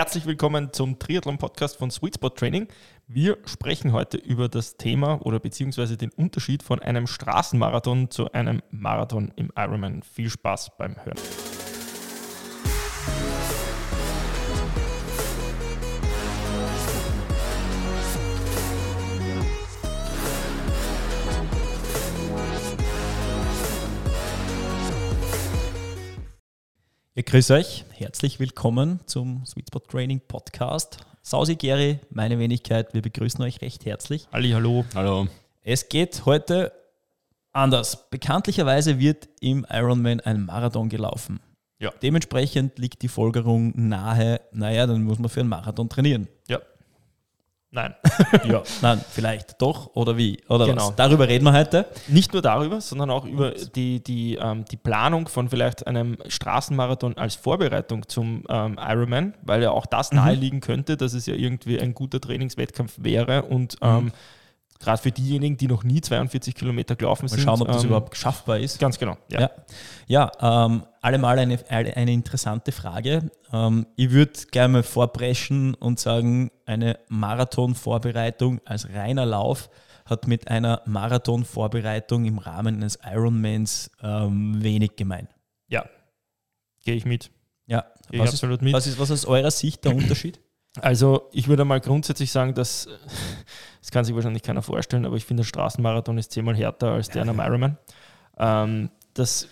Herzlich willkommen zum Triathlon-Podcast von Sweet Spot Training. Wir sprechen heute über das Thema oder beziehungsweise den Unterschied von einem Straßenmarathon zu einem Marathon im Ironman. Viel Spaß beim Hören. Ja, grüß euch, herzlich willkommen zum Sweet Spot Training Podcast. Sausi Geri, meine Wenigkeit, wir begrüßen euch recht herzlich. Halli, hallo. Hallo. Es geht heute anders. Bekanntlicherweise wird im Ironman ein Marathon gelaufen. Ja. Dementsprechend liegt die Folgerung nahe, naja, dann muss man für einen Marathon trainieren. Ja. Nein. Ja, nein, vielleicht doch oder wie? Oder Genau. was? Darüber reden wir heute. Nicht nur darüber, sondern auch über die, die, ähm, die Planung von vielleicht einem Straßenmarathon als Vorbereitung zum ähm, Ironman, weil ja auch das naheliegen könnte, dass es ja irgendwie ein guter Trainingswettkampf wäre und ähm, gerade für diejenigen, die noch nie 42 Kilometer gelaufen Mal sind. schauen, ob das ähm, überhaupt schaffbar ist. Ganz genau. Ja. Ja, ja ähm, allemal eine, eine interessante Frage. Ähm, ich würde gerne mal vorpreschen und sagen, eine Marathonvorbereitung als reiner Lauf hat mit einer Marathonvorbereitung im Rahmen eines Ironmans ähm, wenig gemein. ja. Gehe ich mit. Ja, Gehe ich was ist, absolut mit. was ist was aus eurer Sicht der Unterschied? Also ich würde mal grundsätzlich sagen, dass das kann sich wahrscheinlich keiner vorstellen, aber ich finde, der Straßenmarathon ist zehnmal härter als der am Ironman. Ähm, das,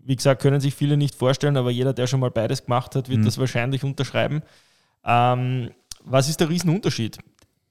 wie gesagt, können sich viele nicht vorstellen, aber jeder, der schon mal beides gemacht hat, wird Mhm. das wahrscheinlich unterschreiben. Ähm, was ist der Riesenunterschied?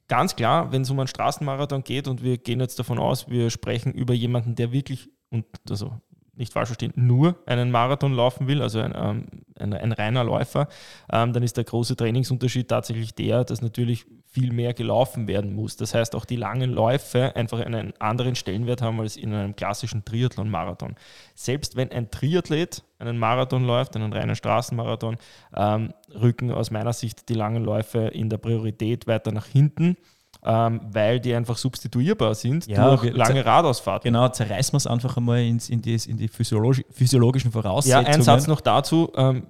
Ganz klar, wenn es um einen Straßenmarathon geht und wir gehen jetzt davon aus, wir sprechen über jemanden, der wirklich, und also nicht falsch verstehen, nur einen Marathon laufen will, also ein, ähm, ein, ein reiner Läufer, ähm, dann ist der große Trainingsunterschied tatsächlich der, dass natürlich viel mehr gelaufen werden muss. Das heißt, auch die langen Läufe einfach einen anderen Stellenwert haben als in einem klassischen Triathlon-Marathon. Selbst wenn ein Triathlet einen Marathon läuft, einen reinen Straßenmarathon, ähm, rücken aus meiner Sicht die langen Läufe in der Priorität weiter nach hinten, ähm, weil die einfach substituierbar sind Ja, durch lange Radausfahrten. Genau, zerreißen wir es einfach einmal ins, in, die, in die physiologi physiologischen Ja, Voraussetzungen. ein Satz noch dazu. Ähm,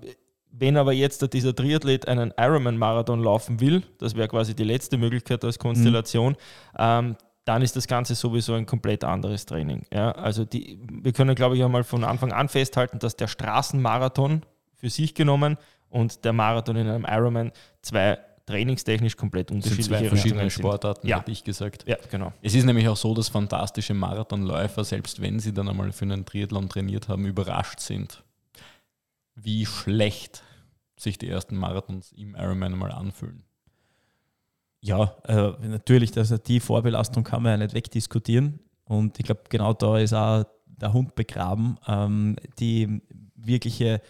wenn aber jetzt dieser Triathlet einen Ironman-Marathon laufen will, das wäre quasi die letzte Möglichkeit als Konstellation, ähm, dann ist das Ganze sowieso ein komplett anderes Training. Ja, also die, wir können, glaube ich, einmal von Anfang an festhalten, dass der Straßenmarathon für sich genommen und der Marathon in einem Ironman zwei trainingstechnisch komplett Das sind unterschiedliche zwei verschiedene Richtungen sind. Sportarten, Ja. hätte ich gesagt. Ja, genau. Es ist nämlich auch so, dass fantastische Marathonläufer, selbst wenn sie dann einmal für einen Triathlon trainiert haben, überrascht sind, wie schlecht sich die ersten Marathons im Ironman mal anfühlen. Ja, äh, natürlich, also die Vorbelastung kann man ja nicht wegdiskutieren. Und ich glaube, genau da ist auch der Hund begraben, ähm, die wirkliche,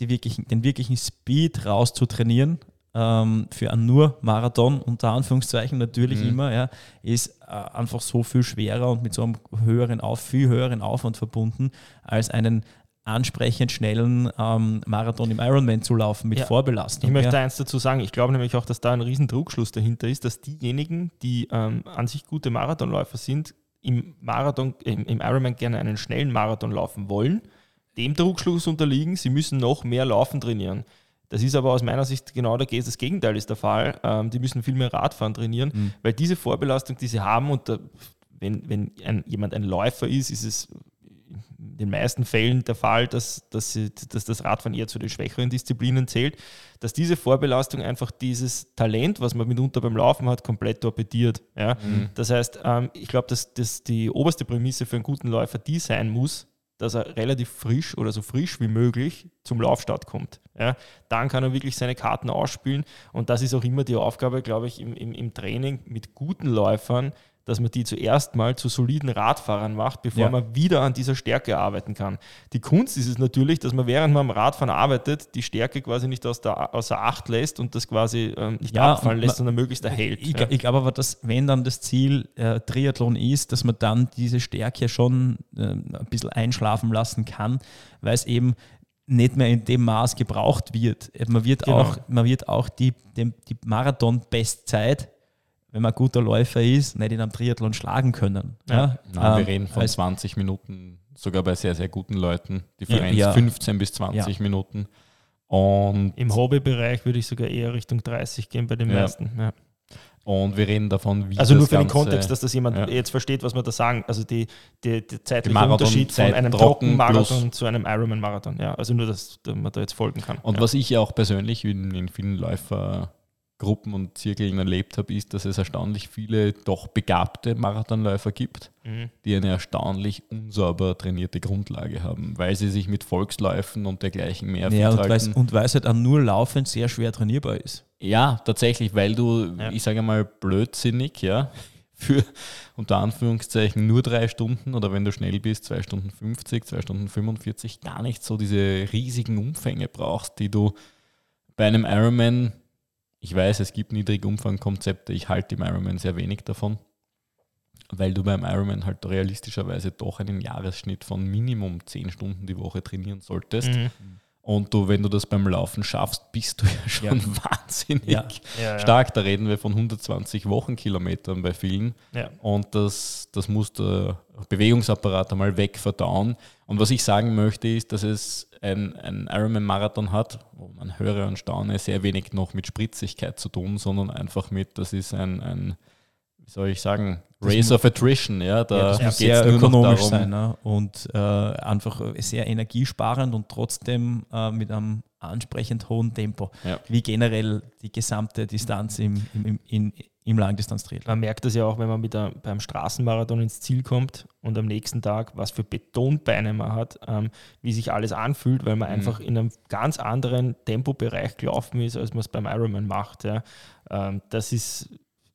die wirklichen, den wirklichen Speed rauszutrainieren ähm, für einen nur Marathon, unter Anführungszeichen natürlich Mhm. immer, ja, ist äh, einfach so viel schwerer und mit so einem höheren Auf, viel höheren Aufwand verbunden, als einen ansprechend schnellen ähm, Marathon im Ironman zu laufen mit Ja. Vorbelastung. Ich möchte ja. eins dazu sagen. Ich glaube nämlich auch, dass da ein riesen Druckschluss dahinter ist, dass diejenigen, die ähm, an sich gute Marathonläufer sind, im Marathon, im, im Ironman gerne einen schnellen Marathon laufen wollen, dem Druckschluss unterliegen, sie müssen noch mehr Laufen trainieren. Das ist aber aus meiner Sicht genau der, das Gegenteil ist der Fall. Ähm, die müssen viel mehr Radfahren trainieren, Mhm. weil diese Vorbelastung, die sie haben, und da, wenn, wenn ein, jemand ein Läufer ist, ist es in den meisten Fällen der Fall, dass, dass, sie, dass das Radfahren eher zu den schwächeren Disziplinen zählt, dass diese Vorbelastung einfach dieses Talent, was man mitunter beim Laufen hat, komplett torpediert. Ja? Das heißt, ähm, ich glaube, dass, dass die oberste Prämisse für einen guten Läufer die sein muss, dass er relativ frisch oder so frisch wie möglich zum Laufstart kommt. Ja? Dann kann er wirklich seine Karten ausspielen und das ist auch immer die Aufgabe, glaube ich, im, im, im Training mit guten Läufern, dass man die zuerst mal zu soliden Radfahrern macht, bevor Ja. man wieder an dieser Stärke arbeiten kann. Die Kunst ist es natürlich, dass man während man am Radfahren arbeitet, die Stärke quasi nicht aus der, außer Acht lässt und das quasi ähm, nicht Ja, abfallen lässt, man- sondern möglichst erhält. Ich, ja. ich glaube aber, dass wenn dann das Ziel äh, Triathlon ist, dass man dann diese Stärke schon äh, ein bisschen einschlafen lassen kann, weil es eben nicht mehr in dem Maß gebraucht wird. Man wird Genau. auch, man wird auch die, die Marathon-Bestzeit, wenn man ein guter Läufer ist, nicht in einem Triathlon schlagen können. Ja. Nein, Ähm, wir reden von als- 20 Minuten, sogar bei sehr, sehr guten Leuten. Differenz Ja. 15 bis 20 Ja. Minuten. Und, Im Hobbybereich würde ich sogar eher Richtung 30 gehen bei den Ja. meisten. Ja. und wir reden davon, wie Also nur für den Ganze- Kontext, dass das jemand ja. jetzt versteht, was wir da sagen. Also die, die, der zeitliche Marathon- Unterschied von Zeit einem trocken Trockenmarathon zu einem Ironman-Marathon. Ja, also nur, dass man da jetzt folgen kann. Und ja. was ich ja auch persönlich in, in vielen Läufergruppen und Zirkeln erlebt habe, ist, dass es erstaunlich viele doch begabte Marathonläufer gibt, Mhm. die eine erstaunlich unsauber trainierte Grundlage haben, weil sie sich mit Volksläufen und dergleichen mehr Ja, fit und weil und weil's halt auch nur laufend sehr schwer trainierbar ist. Ja, tatsächlich, weil du, Ja. ich sage mal, blödsinnig, ja, für unter Anführungszeichen nur drei Stunden oder wenn du schnell bist, zwei Stunden 50, zwei Stunden 45, gar nicht so diese riesigen Umfänge brauchst, die du bei einem Ironman, ich weiß, es gibt Niedrigumfangkonzepte, ich halte im Ironman sehr wenig davon, weil du beim Ironman halt realistischerweise doch einen Jahresschnitt von Minimum 10 Stunden die Woche trainieren solltest. Mhm. Und du, wenn du das beim Laufen schaffst, bist du ja schon wahnsinnig Ja. Ja, ja. stark. Da reden wir von 120 Wochenkilometern bei vielen. Ja. Und das, das muss der Bewegungsapparat einmal wegverdauen. Und was ich sagen möchte, ist, dass es ein, ein Ironman-Marathon hat, wo man höre und staune, sehr wenig noch mit Spritzigkeit zu tun, sondern einfach mit, das ist ein, ein wie soll ich sagen, Das Race mu- of Attrition. Ja, da Ja, das muss sehr ökonomisch darum- sein ne? und äh, einfach sehr energiesparend und trotzdem äh, mit einem ansprechend hohen Tempo, Ja. wie generell die gesamte Distanz im, im, im, in, im Langdistanztriathlon. Man merkt das ja auch, wenn man mit einem, beim Straßenmarathon ins Ziel kommt und am nächsten Tag, was für Betonbeine man hat, ähm, wie sich alles anfühlt, weil man Mhm. einfach in einem ganz anderen Tempobereich gelaufen ist, als man es beim Ironman macht. Ja. Ähm, das ist,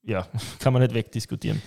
ja, kann man nicht wegdiskutieren.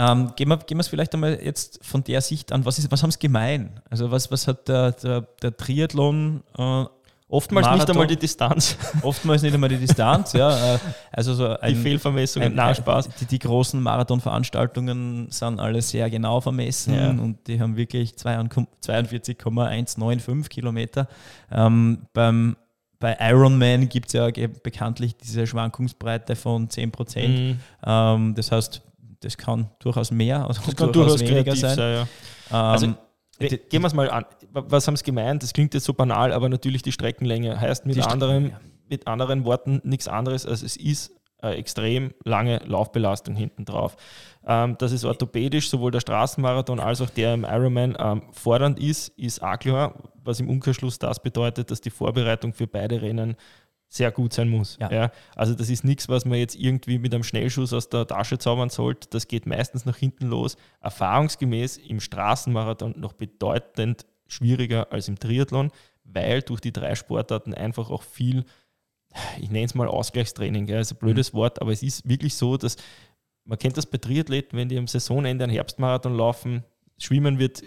Ähm, gehen wir gehen wir es vielleicht einmal jetzt von der Sicht an, was, ist, was haben sie gemein? Also was, was hat der, der, der Triathlon äh, Oftmals nicht Marathon- einmal die Distanz, oftmals nicht einmal die Distanz, ja. äh, Also so die ein, Fehlvermessungen, ein, na Spaß. Die, die großen Marathonveranstaltungen sind alle sehr genau vermessen Ja. und die haben wirklich 42,195 Kilometer. Ähm, beim, bei Ironman gibt es ja bekanntlich diese Schwankungsbreite von 10 Prozent. Mhm. Ähm, das heißt, das kann durchaus mehr oder Das kann durchaus kreativ sein. ja. Ähm, Also, Gehen wir es mal an. Wa- Was haben sie gemeint? Das klingt jetzt so banal, aber natürlich die Streckenlänge heißt mit, Die anderen, ja. mit anderen Worten nichts anderes, als es ist extrem lange Laufbelastung hinten drauf. Ähm, dass es orthopädisch sowohl der Straßenmarathon als auch der im Ironman ähm, fordernd ist, ist auch klar, was im Umkehrschluss das bedeutet, dass die Vorbereitung für beide Rennen sehr gut sein muss. Ja. Ja. Also das ist nichts, was man jetzt irgendwie mit einem Schnellschuss aus der Tasche zaubern sollte. Das geht meistens nach hinten los. Erfahrungsgemäß im Straßenmarathon noch bedeutend schwieriger als im Triathlon, weil durch die drei Sportarten einfach auch viel, ich nenne es mal Ausgleichstraining, gell, ist ein blödes Wort, aber es ist wirklich so, dass man kennt das bei Triathleten, wenn die am Saisonende einen Herbstmarathon laufen, Schwimmen wird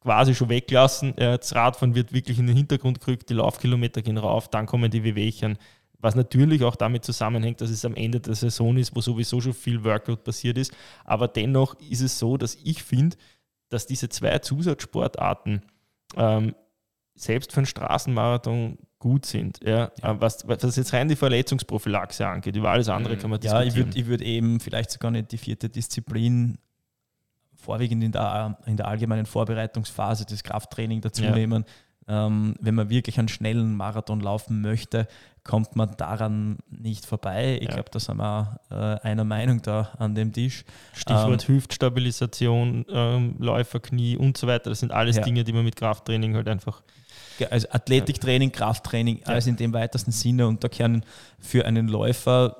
quasi schon weglassen, äh, das Radfahren wird wirklich in den Hintergrund gerückt, die Laufkilometer gehen rauf, dann kommen die Wehwehchen, was natürlich auch damit zusammenhängt, dass es am Ende der Saison ist, wo sowieso schon viel Workout passiert ist, aber dennoch ist es so, dass ich finde, dass diese zwei Zusatzsportarten ähm, selbst für einen Straßenmarathon gut sind. Ja? Äh, Was, was jetzt rein die Verletzungsprophylaxe angeht, über alles andere Mhm. kann man Ja, ich diskutieren. würde ich würd eben vielleicht sogar nicht die vierte Disziplin vorwiegend in der, in der allgemeinen Vorbereitungsphase des Krafttraining dazu Ja. nehmen. Ähm, wenn man wirklich einen schnellen Marathon laufen möchte, kommt man daran nicht vorbei. Ich Ja. glaube, da sind wir äh, einer Meinung da an dem Tisch. Stichwort Hüftstabilisation, ähm, Läuferknie und so weiter. Das sind alles Ja. Dinge, die man mit Krafttraining halt einfach. Also Athletiktraining, Krafttraining, alles in dem weitesten Sinne. Und da können für einen Läufer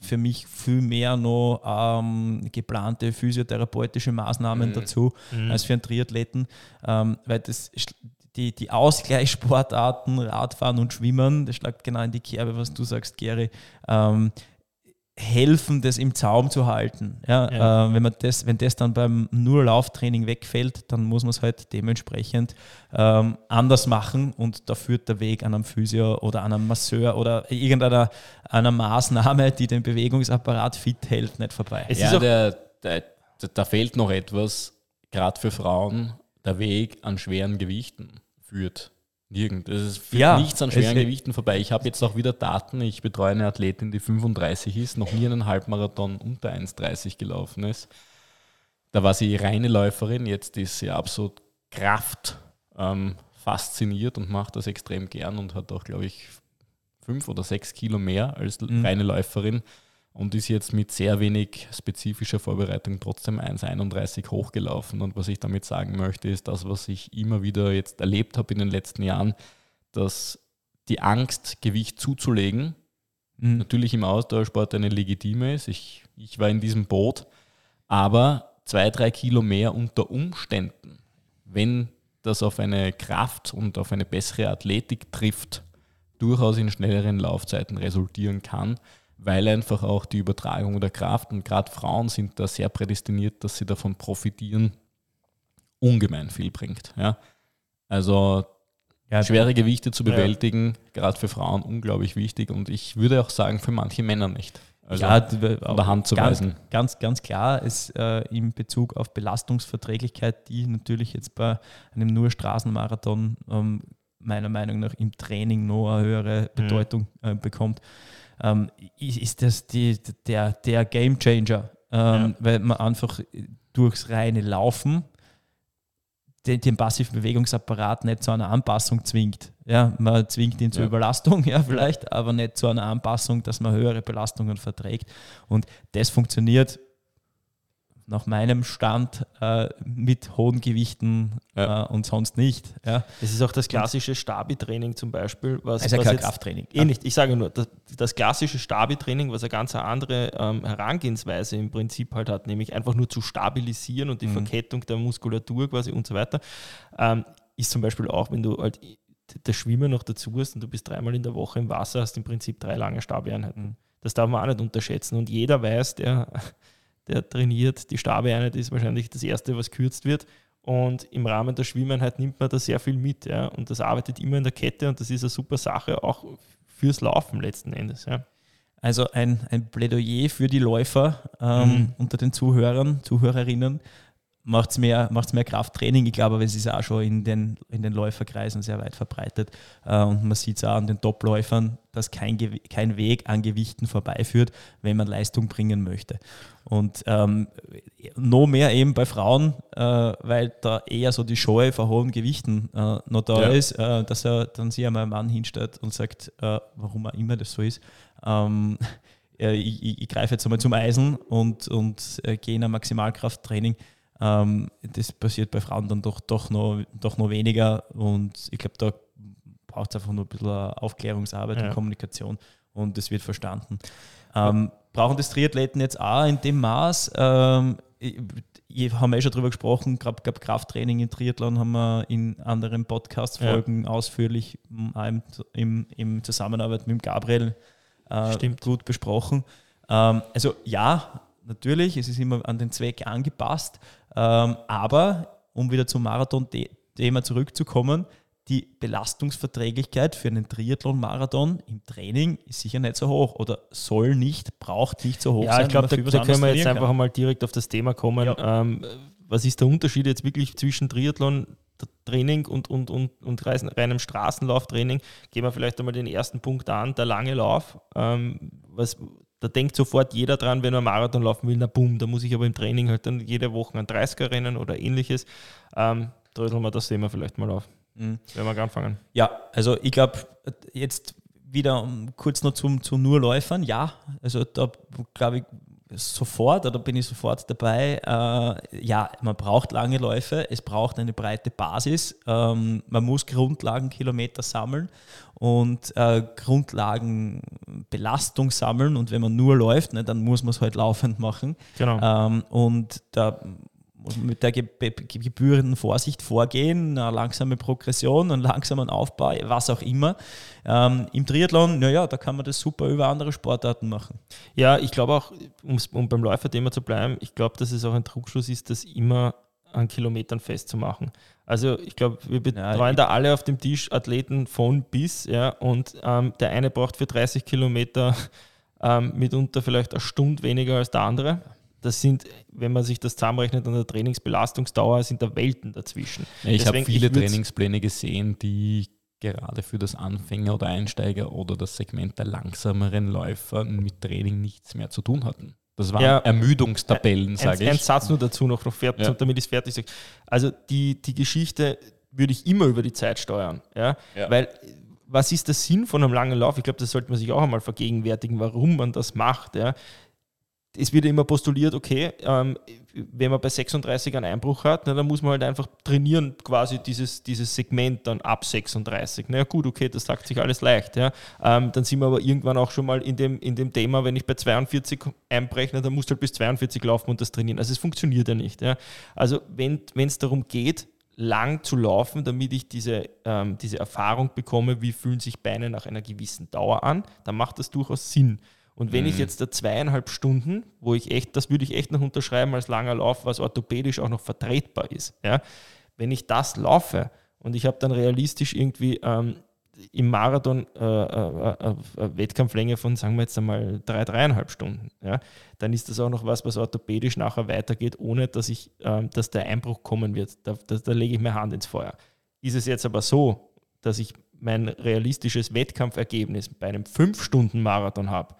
für mich viel mehr noch ähm, geplante physiotherapeutische Maßnahmen Mhm. dazu Mhm. als für einen Triathleten, ähm, weil das die, die Ausgleichssportarten, Radfahren und Schwimmen, das schlägt genau in die Kerbe, was du sagst, Gary, ähm, helfen, das im Zaum zu halten. Ja, Ja. Äh, wenn, man das, wenn das dann beim nur Lauftraining wegfällt, dann muss man es halt dementsprechend ähm, anders machen und da führt der Weg an einem Physio oder an einem Masseur oder irgendeiner einer Maßnahme, die den Bewegungsapparat fit hält, nicht vorbei. Es ja, ist auch- der, der, der, da fehlt noch etwas, gerade für Frauen, der Weg an schweren Gewichten führt. Nirgend. Es führt Ja, nichts an schweren Gewichten vorbei. Ich habe jetzt auch wieder Daten. Ich betreue eine Athletin, die 35 ist, noch nie einen Halbmarathon unter 1,30 gelaufen ist. Da war sie reine Läuferin, jetzt ist sie absolut Kraft ähm, fasziniert und macht das extrem gern und hat auch, glaube ich, fünf oder sechs Kilo mehr als Mhm. reine Läuferin und ist jetzt mit sehr wenig spezifischer Vorbereitung trotzdem 1,31 hochgelaufen. Und was ich damit sagen möchte, ist das, was ich immer wieder jetzt erlebt habe in den letzten Jahren, dass die Angst, Gewicht zuzulegen, Mhm. natürlich im Ausdauersport eine legitime ist. Ich, ich war in diesem Boot, aber zwei, drei Kilo mehr unter Umständen, wenn das auf eine Kraft und auf eine bessere Athletik trifft, durchaus in schnelleren Laufzeiten resultieren kann, weil einfach auch die Übertragung der Kraft und gerade Frauen sind da sehr prädestiniert, dass sie davon profitieren, ungemein viel bringt. Ja? Also Ja, schwere Gewichte zu Ja. bewältigen, gerade für Frauen unglaublich wichtig und ich würde auch sagen, für manche Männer nicht. Also ja, von der Hand zu ganz, weisen. Ganz, ganz klar ist äh, in Bezug auf Belastungsverträglichkeit, die natürlich jetzt bei einem nur Straßenmarathon ähm, meiner Meinung nach im Training noch eine höhere Bedeutung äh, bekommt, ähm, ist, das die, der, der Game Changer, ähm, weil man einfach durchs reine Laufen den, den passiven Bewegungsapparat nicht zu einer Anpassung zwingt. Ja, man zwingt ihn zur Ja. Überlastung, ja, vielleicht, aber nicht zu einer Anpassung, dass man höhere Belastungen verträgt. Und das funktioniert nach meinem Stand äh, mit hohen Gewichten Ja. äh, und sonst nicht. Ja. Das ist auch das klassische Stabi-Training zum Beispiel. Was, Also was kein Krafttraining. Eh nicht. Ich sage nur, das, das klassische Stabi-Training, was eine ganz andere ähm, Herangehensweise im Prinzip halt hat, nämlich einfach nur zu stabilisieren und die Mhm. Verkettung der Muskulatur quasi und so weiter, ähm, ist zum Beispiel auch, wenn du halt das Schwimmen noch dazu hast und du bist dreimal in der Woche im Wasser, hast im Prinzip drei lange Stabi-Einheiten. Mhm. Das darf man auch nicht unterschätzen. Und jeder weiß, der, der trainiert, die Stabi-Einheit ist wahrscheinlich das Erste, was kürzt wird. Und im Rahmen der Schwimmeinheit nimmt man da sehr viel mit. Ja? Und das arbeitet immer in der Kette und das ist eine super Sache, auch fürs Laufen letzten Endes. Ja? Also ein, ein Plädoyer für die Läufer ähm, Mhm. unter den Zuhörern, Zuhörerinnen. Macht mehr, macht's mehr Krafttraining. Ich glaube, aber es ist auch schon in den, in den Läuferkreisen sehr weit verbreitet. Äh, und man sieht es auch an den Top-Läufern, dass kein, kein Weg an Gewichten vorbeiführt, wenn man Leistung bringen möchte. Und ähm, noch mehr eben bei Frauen, äh, weil da eher so die Scheu vor hohen Gewichten äh, noch da Ja. ist, äh, dass er dann sich einmal ein Mann hinstellt und sagt, äh, warum auch immer das so ist. Ähm, äh, ich, ich, ich greife jetzt einmal zum Eisen und, und gehe in ein Maximalkrafttraining. Ähm, das passiert bei Frauen dann doch, doch, noch, doch noch weniger und ich glaube, da braucht es einfach nur ein bisschen Aufklärungsarbeit Ja. und Kommunikation und es wird verstanden. Ähm, brauchen das Triathleten jetzt auch in dem Maß? Ähm, ich, haben wir eh schon drüber gesprochen, gerade glaub, Krafttraining in Triathlon haben wir in anderen Podcast-Folgen ausführlich m, auch im, im, im Zusammenarbeit mit Gabriel äh, Stimmt. gut besprochen. Ähm, also ja, natürlich, es ist immer an den Zweck angepasst, ähm, aber um wieder zum Marathon-Thema zurückzukommen, die Belastungsverträglichkeit für einen Triathlon-Marathon im Training ist sicher nicht so hoch oder soll nicht, braucht nicht so hoch Ja, sein. ich glaube, da, da können wir jetzt einfach mal direkt auf das Thema kommen. Ja. Ähm, was ist der Unterschied jetzt wirklich zwischen Triathlon-Training und, und, und, und reisen- reinem Straßenlauftraining? Gehen wir vielleicht einmal den ersten Punkt an, der lange Lauf. Ähm, was, da denkt sofort jeder dran, wenn er Marathon laufen will, na bumm, da muss ich aber im Training halt dann jede Woche ein 30er rennen oder ähnliches. Ähm, dröseln wir das Thema vielleicht mal auf. Mhm. wenn wir anfangen. Ja, also ich glaube, jetzt wieder kurz noch zum, zu nur Läufern. Ja, also da glaube ich sofort, oder bin ich sofort dabei. Äh, ja, man braucht lange Läufe, es braucht eine breite Basis. Ähm, man muss Grundlagenkilometer sammeln und äh, Grundlagenbelastung sammeln. Und wenn man nur läuft, ne, dann muss man es halt laufend machen. Genau. Ähm, und da muss man mit der ge ge- gebührenden Vorsicht vorgehen, eine langsame Progression, einen langsamen Aufbau, was auch immer. Ähm, Im Triathlon, naja, da kann man das super über andere Sportarten machen. Ja, ich glaube auch, um beim Läuferthema zu bleiben, ich glaube, dass es auch ein Trugschluss ist, das immer an Kilometern festzumachen. Also ich glaube, wir betreuen ich- da alle auf dem Tisch Athleten von bis, ja, und ähm, der eine braucht für 30 Kilometer ähm, mitunter vielleicht eine Stunde weniger als der andere. Das sind, wenn man sich das zusammenrechnet an der Trainingsbelastungsdauer, sind da Welten dazwischen. Ich habe viele ich Trainingspläne gesehen, die gerade für das Anfänger oder Einsteiger oder das Segment der langsameren Läufer mit Training nichts mehr zu tun hatten. Das waren Ja. Ermüdungstabellen, Ein, sage ein ich. Satz nur dazu noch, noch fertig, Ja. damit ich es fertig sage. Also die, die Geschichte würde ich immer über die Zeit steuern. Ja? Ja. Weil was ist der Sinn von einem langen Lauf? Ich glaube, das sollte man sich auch einmal vergegenwärtigen, warum man das macht. Ja. Es wird immer postuliert, okay, ähm, wenn man bei 36 einen Einbruch hat, na, dann muss man halt einfach trainieren, quasi dieses, dieses Segment dann ab 36. Na ja, gut, okay, das sagt sich alles leicht. Ja. Ähm, dann sind wir aber irgendwann auch schon mal in dem, in dem Thema, wenn ich bei 42 einbreche, dann musst du halt bis 42 laufen und das trainieren. Also es funktioniert ja nicht. Ja. Also wenn es darum geht, lang zu laufen, damit ich diese, ähm, diese Erfahrung bekomme, wie fühlen sich Beine nach einer gewissen Dauer an, dann macht das durchaus Sinn. Und wenn mhm. ich jetzt da zweieinhalb Stunden, wo ich echt, das würde ich echt noch unterschreiben als langer Lauf, was orthopädisch auch noch vertretbar ist, ja, wenn ich das laufe und ich habe dann realistisch irgendwie ähm, im Marathon äh, äh, äh, äh, Wettkampflänge von, sagen wir jetzt einmal, drei, dreieinhalb Stunden, ja, dann ist das auch noch was, was orthopädisch nachher weitergeht, ohne dass ich, ähm, dass der Einbruch kommen wird. Da, da, da lege ich meine Hand ins Feuer. Ist es jetzt aber so, dass ich mein realistisches Wettkampfergebnis bei einem 5-Stunden-Marathon habe,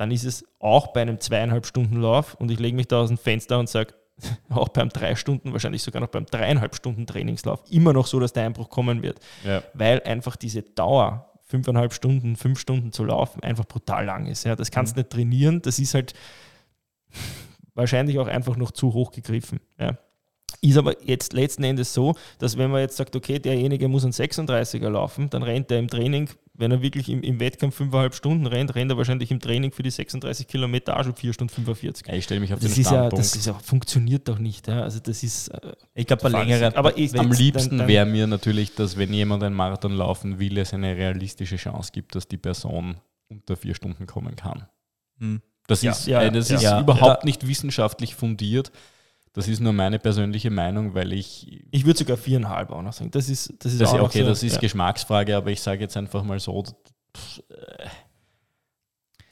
dann ist es auch bei einem zweieinhalb Stunden Lauf und ich lege mich da aus dem Fenster und sage, auch beim drei Stunden, wahrscheinlich sogar noch beim dreieinhalb Stunden Trainingslauf, immer noch so, dass der Einbruch kommen wird. Ja. Weil einfach diese Dauer, fünfeinhalb Stunden, fünf Stunden zu laufen, einfach brutal lang ist. Ja, das kannst du mhm. nicht trainieren, das ist halt wahrscheinlich auch einfach noch zu hoch gegriffen. Ja. Ist aber jetzt letzten Endes so, dass wenn man jetzt sagt, okay, derjenige muss einen 36er laufen, dann rennt er im Training, wenn er wirklich im, im Wettkampf fünfeinhalb Stunden rennt, rennt er wahrscheinlich im Training für die 36 Kilometer auch schon 4 Stunden 45. Ja, ich stelle mich auf das den ist ja, Das ist auch, funktioniert doch nicht. Ja. Also das ist, äh, ich glaube, bei längeren, aber ich, am liebsten wäre mir natürlich, dass wenn jemand einen Marathon laufen will, es eine realistische Chance gibt, dass die Person unter vier Stunden kommen kann. Hm. Das ja, ist, ja, äh, das ist überhaupt nicht wissenschaftlich fundiert. Das ist nur meine persönliche Meinung, weil ich. Ich würde sogar viereinhalb auch noch sagen. Das ist, das ist das auch okay, so, das ist ja. Geschmacksfrage, aber ich sage jetzt einfach mal so. Äh,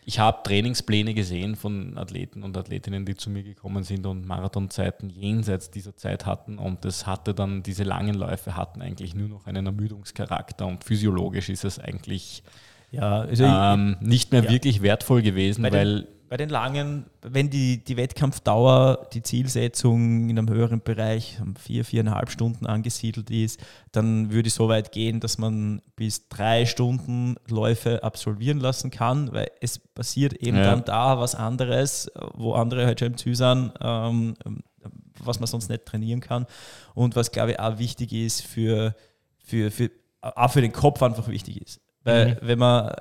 ich habe Trainingspläne gesehen von Athleten und Athletinnen, die zu mir gekommen sind und Marathonzeiten jenseits dieser Zeit hatten und das hatte dann, diese langen Läufe hatten eigentlich nur noch einen Ermüdungscharakter und physiologisch ist es eigentlich ja, also ähm, nicht mehr ja. wirklich wertvoll gewesen, weil bei den langen, wenn die, die Wettkampfdauer, die Zielsetzung in einem höheren Bereich, vier, viereinhalb Stunden angesiedelt ist, dann würde ich so weit gehen, dass man bis drei Stunden Läufe absolvieren lassen kann, weil es passiert eben ja. dann da was anderes, wo andere halt schon im Ziel sind, ähm, was man sonst nicht trainieren kann. Und was, glaube ich, auch wichtig ist für, für, für, auch für den Kopf einfach wichtig ist. Weil mhm. wenn man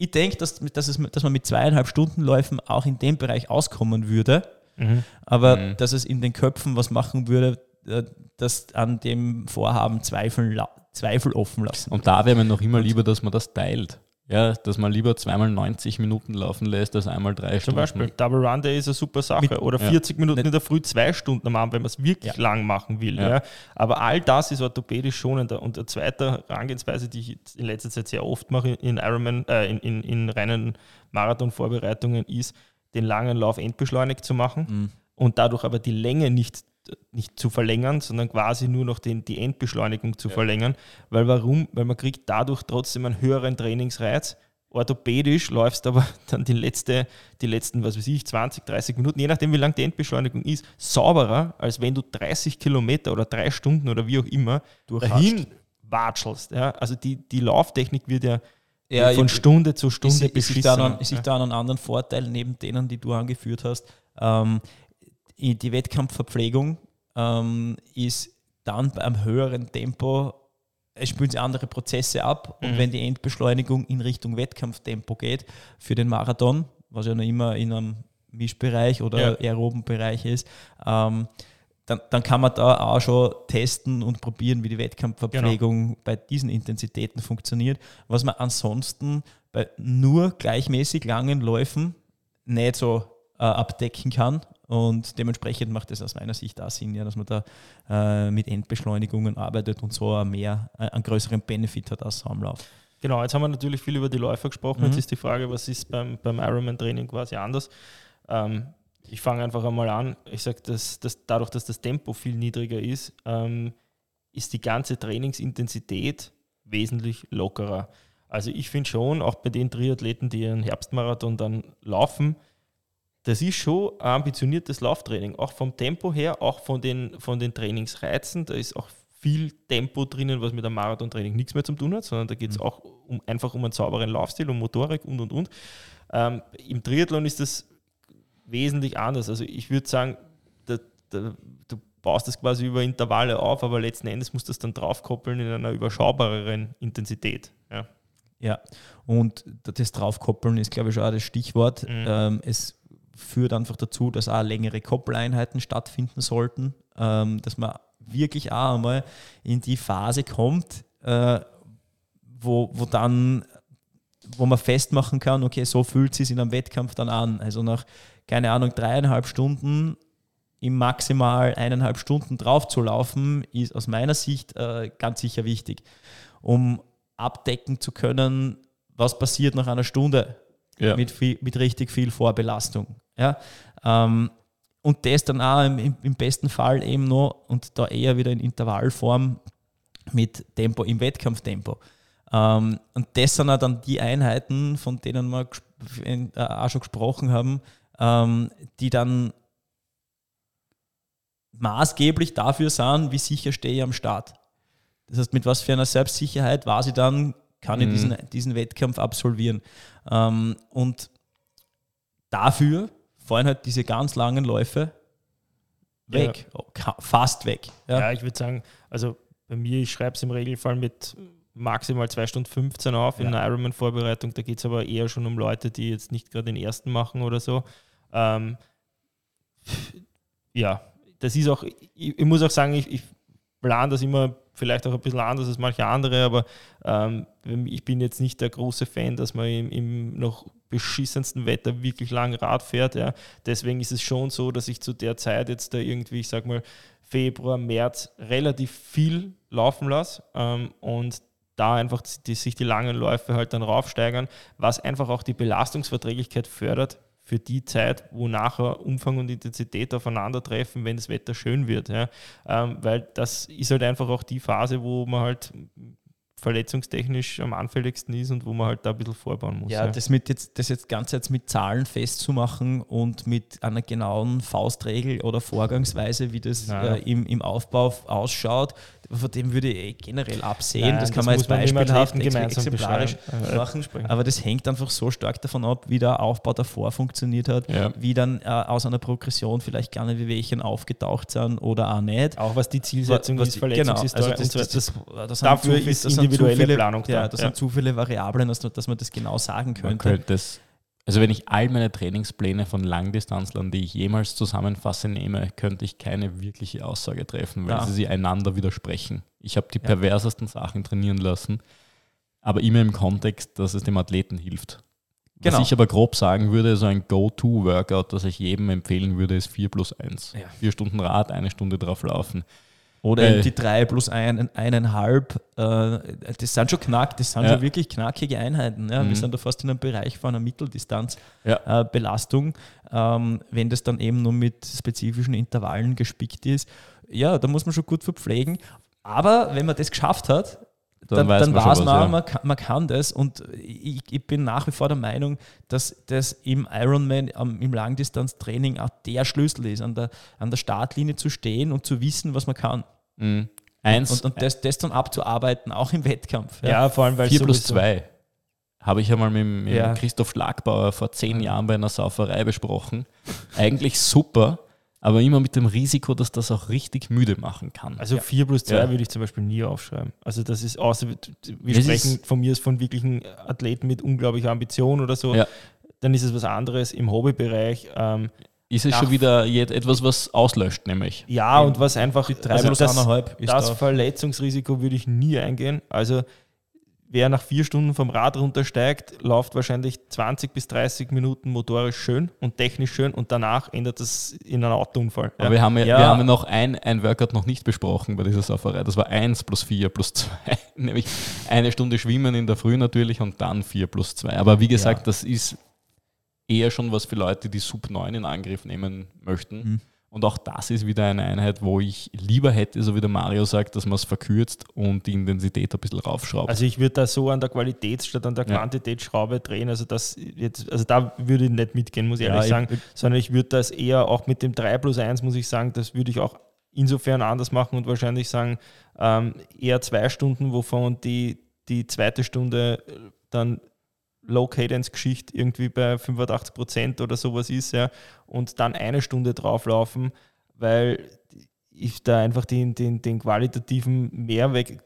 ich denke, dass, dass, es, dass man mit zweieinhalb Stunden Läufen auch in dem Bereich auskommen würde, mhm. aber mhm. dass es in den Köpfen was machen würde, äh, das an dem Vorhaben Zweifel, Zweifel offen lassen. Und da wäre mir noch immer lieber, dass man das teilt. Ja, dass man lieber zweimal 90 Minuten laufen lässt, als einmal drei Zum Stunden. Zum Beispiel, Double Run Day ist eine super Sache. Mit, Oder 40 ja. Minuten in der Früh, zwei Stunden am Abend, wenn man es wirklich ja. lang machen will. Ja. ja. Aber all das ist orthopädisch schonender. Und eine zweite Herangehensweise, die ich in letzter Zeit sehr oft mache in Ironman, äh, in, in, in reinen Marathon-Vorbereitungen, ist, den langen Lauf endbeschleunigt zu machen mhm. und dadurch aber die Länge nicht nicht zu verlängern, sondern quasi nur noch den, die Endbeschleunigung zu ja. verlängern. Weil warum? Weil man kriegt dadurch trotzdem einen höheren Trainingsreiz. Orthopädisch läufst aber dann die, letzte, die letzten, was weiß ich, 20, 30 Minuten, je nachdem wie lang die Endbeschleunigung ist, sauberer, als wenn du 30 Kilometer oder drei Stunden oder wie auch immer dahin watschelst. Ja? Also die, die Lauftechnik wird ja, ja von Stunde zu Stunde beschissen. Ist, da noch, ja. da einen anderen Vorteil neben denen, die du angeführt hast? Ähm, die Wettkampfverpflegung ähm, ist dann bei einem höheren Tempo, es spülen sich andere Prozesse ab und mhm. wenn die Endbeschleunigung in Richtung Wettkampftempo geht für den Marathon, was ja noch immer in einem Mischbereich oder ja. aeroben Bereich ist, ähm, dann, dann, kann man da auch schon testen und probieren, wie die Wettkampfverpflegung genau. bei diesen Intensitäten funktioniert. Was man ansonsten bei nur gleichmäßig langen Läufen nicht so äh, abdecken kann. Und dementsprechend macht es aus meiner Sicht da Sinn, ja, dass man da äh, mit Endbeschleunigungen arbeitet und so mehr, äh, einen größeren Benefit hat als Saumlauf. Genau, jetzt haben wir natürlich viel über die Läufer gesprochen. Mhm. Jetzt ist die Frage, was ist beim, beim Ironman-Training quasi anders? Ähm, ich fange einfach einmal an. Ich sage, dass, dass dadurch, dass das Tempo viel niedriger ist, ähm, ist die ganze Trainingsintensität wesentlich lockerer. Also ich finde schon, auch bei den Triathleten, die einen Herbstmarathon dann laufen, das ist schon ein ambitioniertes Lauftraining, auch vom Tempo her, auch von den, von den Trainingsreizen. Da ist auch viel Tempo drinnen, was mit einem Marathontraining nichts mehr zu tun hat, sondern da geht es Mhm. auch um, einfach um einen sauberen Laufstil, um Motorik und und und. Ähm, Im Triathlon ist das wesentlich anders. Also ich würde sagen, da, da, du baust das quasi über Intervalle auf, aber letzten Endes musst du das dann draufkoppeln in einer überschaubareren Intensität. Ja. Ja, und das Draufkoppeln ist, glaube ich, schon auch das Stichwort. Mhm. Ähm, es führt einfach dazu, dass auch längere Koppeleinheiten stattfinden sollten, ähm, dass man wirklich auch einmal in die Phase kommt, äh, wo, wo dann, wo man festmachen kann, okay, so fühlt es sich in einem Wettkampf dann an. Also nach, keine Ahnung, dreieinhalb Stunden im maximal eineinhalb Stunden drauf zu laufen, ist aus meiner Sicht äh, ganz sicher wichtig, um abdecken zu können, was passiert nach einer Stunde Ja. mit, viel, mit richtig viel Vorbelastung. Ja? Ähm, und das dann auch im, im, besten Fall eben noch und da eher wieder in Intervallform mit Tempo, im Wettkampftempo. Ähm, und das sind auch dann die Einheiten, von denen wir äh, auch schon gesprochen haben, ähm, die dann maßgeblich dafür sind, wie sicher stehe ich am Start. Das heißt, mit was für einer Selbstsicherheit war sie dann, kann ich Mhm. diesen, diesen Wettkampf absolvieren. Ähm, und dafür fallen halt diese ganz langen Läufe weg, Ka- fast weg. Ja, Ja. ich würde sagen, also bei mir, ich schreibe es im Regelfall mit maximal 2 Stunden 15 auf in Ja. einer Ironman-Vorbereitung. Da geht es aber eher schon um Leute, die jetzt nicht gerade den ersten machen oder so. Ähm, ja, das ist auch, ich, ich muss auch sagen, ich, ich plane das immer vielleicht auch ein bisschen anders als manche andere, aber ähm, ich bin jetzt nicht der große Fan, dass man im, im noch beschissensten Wetter wirklich lang Rad fährt. Ja. Deswegen ist es schon so, dass ich zu der Zeit jetzt da irgendwie, ich sag mal, Februar, März relativ viel laufen lasse ähm, und da einfach die, sich die langen Läufe halt dann raufsteigern, was einfach auch die Belastungsverträglichkeit fördert für die Zeit, wo nachher Umfang und Intensität aufeinandertreffen, wenn das Wetter schön wird. Ja. Ähm, weil das ist halt einfach auch die Phase, wo man halt verletzungstechnisch am anfälligsten ist und wo man halt da ein bisschen vorbauen muss. Ja, das mit jetzt, das jetzt ganz jetzt mit Zahlen festzumachen und mit einer genauen Faustregel oder Vorgangsweise, wie das Naja. äh, im, im Aufbau ausschaut, von dem würde ich eh generell absehen. Nein, das das kann man jetzt man dem beispielhaft gemeinsam exemplarisch beschreiben. Machen. sprechen. Aber das hängt einfach so stark davon ab, wie der Aufbau davor funktioniert hat, Ja. wie dann äh, aus einer Progression vielleicht kleine Wehwehchen aufgetaucht sind oder auch nicht. Auch was die Zielsetzung Was- ist, genau, Verletzungshistorie also und so das, weiter. das, das, dafür ist das sind individuelle viele, Planung da. Ja, das Ja. sind zu viele Variablen, dass, dass man das genau sagen Man könnte. könnte es, also wenn ich all meine Trainingspläne von Langdistanzlern, die ich jemals zusammenfasse, nehme, könnte ich keine wirkliche Aussage treffen, weil Ja. sie sie einander widersprechen. Ich habe die Ja. perversesten Sachen trainieren lassen, aber immer im Kontext, dass es dem Athleten hilft. Genau. Was ich aber grob sagen würde, so ein Go-To-Workout, das ich jedem empfehlen würde, ist 4 plus 1. Ja. Vier Stunden Rad, eine Stunde drauf laufen. Oder eben die drei plus ein, eineinhalb, äh, das sind schon knack, das sind Ja. schon wirklich knackige Einheiten. Ja. Mhm. Wir sind da fast in einem Bereich von einer Mitteldistanzbelastung. Ja. Äh, ähm, wenn das dann eben nur mit spezifischen Intervallen gespickt ist, ja, da muss man schon gut verpflegen. Aber wenn man das geschafft hat, dann, weiß dann man weiß was, man, ja. man, kann, man kann das. Und ich, ich bin nach wie vor der Meinung, dass das im Ironman, am- im Langdistanztraining auch der Schlüssel ist, an der, an der Startlinie zu stehen und zu wissen, was man kann. Mhm. Eins, Und, und das, das dann abzuarbeiten, auch im Wettkampf. ja, vor allem, weil 4 plus sowieso- 2 habe ich einmal mit, mit Ja. Christoph Schlagbauer vor zehn Jahren bei einer Sauferei besprochen. Eigentlich super, aber immer mit dem Risiko, dass das auch richtig müde machen kann. Also Ja. 4 plus 2 Ja. würde ich zum Beispiel nie aufschreiben. Also das ist außer, wir Es sprechen ist- von mir aus von wirklichen Athleten mit unglaublicher Ambition oder so. Ja. Dann ist es was anderes im Hobbybereich. Ähm, ist es schon wieder etwas, was auslöscht, nämlich. ja, und was einfach Drei also plus das, ist das da. Verletzungsrisiko würde ich nie eingehen. Also wer nach vier Stunden vom Rad runtersteigt, läuft wahrscheinlich 20 bis 30 Minuten motorisch schön und technisch schön und danach ändert das in einen Autounfall. Aber wir haben ja, Ja. Wir haben ja noch ein, ein Workout noch nicht besprochen bei dieser Sauferei. Das war 1 plus 4 plus 2. Nämlich eine Stunde Schwimmen in der Früh natürlich und dann 4 plus 2. Aber wie gesagt, Ja. das ist eher schon was für Leute, die Sub 9 in Angriff nehmen möchten. Mhm. Und auch das ist wieder eine Einheit, wo ich lieber hätte, so wie der Mario sagt, dass man es verkürzt und die Intensität ein bisschen raufschraubt. Also ich würde da so an der Qualität statt an der Ja. Quantitätsschraube drehen. Also das jetzt, also da würde ich nicht mitgehen, muss ich Ja, ehrlich ich- sagen. Sondern ich würde das eher auch mit dem 3 plus 1, muss ich sagen, das würde ich auch insofern anders machen und wahrscheinlich sagen, ähm, eher zwei Stunden, wovon die, die zweite Stunde äh, dann Low-Cadence-Geschichte irgendwie bei 85 Prozent oder sowas ist, ja, und dann eine Stunde drauflaufen, weil ich da einfach den, den, den qualitativen Mehrweg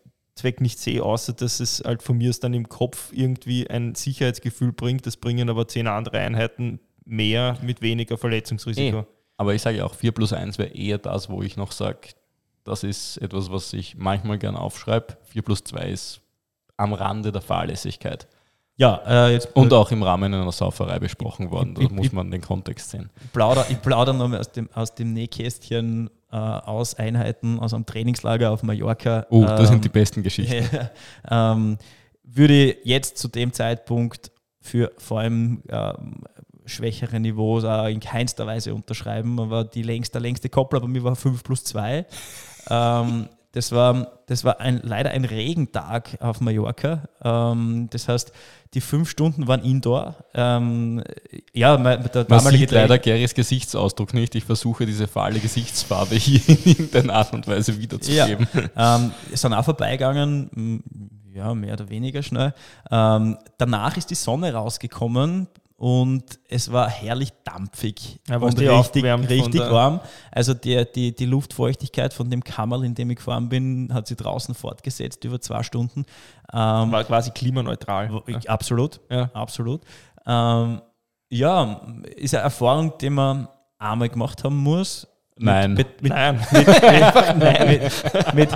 nicht sehe, außer dass es halt von mir dann im Kopf irgendwie ein Sicherheitsgefühl bringt. Das bringen aber zehn andere Einheiten mehr mit weniger Verletzungsrisiko. Eh. Aber ich sage auch, 4 plus 1 wäre eher das, wo ich noch sage, das ist etwas, was ich manchmal gerne aufschreibe. 4 plus 2 ist am Rande der Fahrlässigkeit. Ja, äh, jetzt, Und auch im Rahmen einer Sauferei besprochen worden. Da muss man den Kontext sehen. Ich plaudere, ich plaudere noch mal aus dem, aus dem Nähkästchen äh, aus Einheiten aus einem Trainingslager auf Mallorca. Oh, das sind Ähm, die besten Geschichten. ähm, würde jetzt zu dem Zeitpunkt für vor allem ähm, schwächere Niveaus auch in keinster Weise unterschreiben. Aber die längste, der längste Koppler bei mir war 5 plus 2. ähm, das war, das war ein, leider ein Regentag auf Mallorca. Ähm, das heißt, die fünf Stunden waren indoor. Ähm, ja, mein, der Man sieht leider Garys Gesichtsausdruck nicht. Ich versuche diese fahle Gesichtsfarbe hier in irgendeiner Art und Weise wiederzugeben. ähm, sind auch vorbeigegangen, ja, mehr oder weniger schnell. Ähm, danach ist die Sonne rausgekommen und es war herrlich dampfig Ja, und richtig, richtig warm. Also die, die, die Luftfeuchtigkeit von dem Kammerl, in dem ich gefahren bin, hat sie draußen fortgesetzt über zwei Stunden. Ähm, War quasi klimaneutral. ich- Absolut, Ja. absolut. Ähm, ja, ist eine Erfahrung, die man einmal gemacht haben muss. Nein. Mit, mit, Nein. mit, einfach, nein, mit, mit,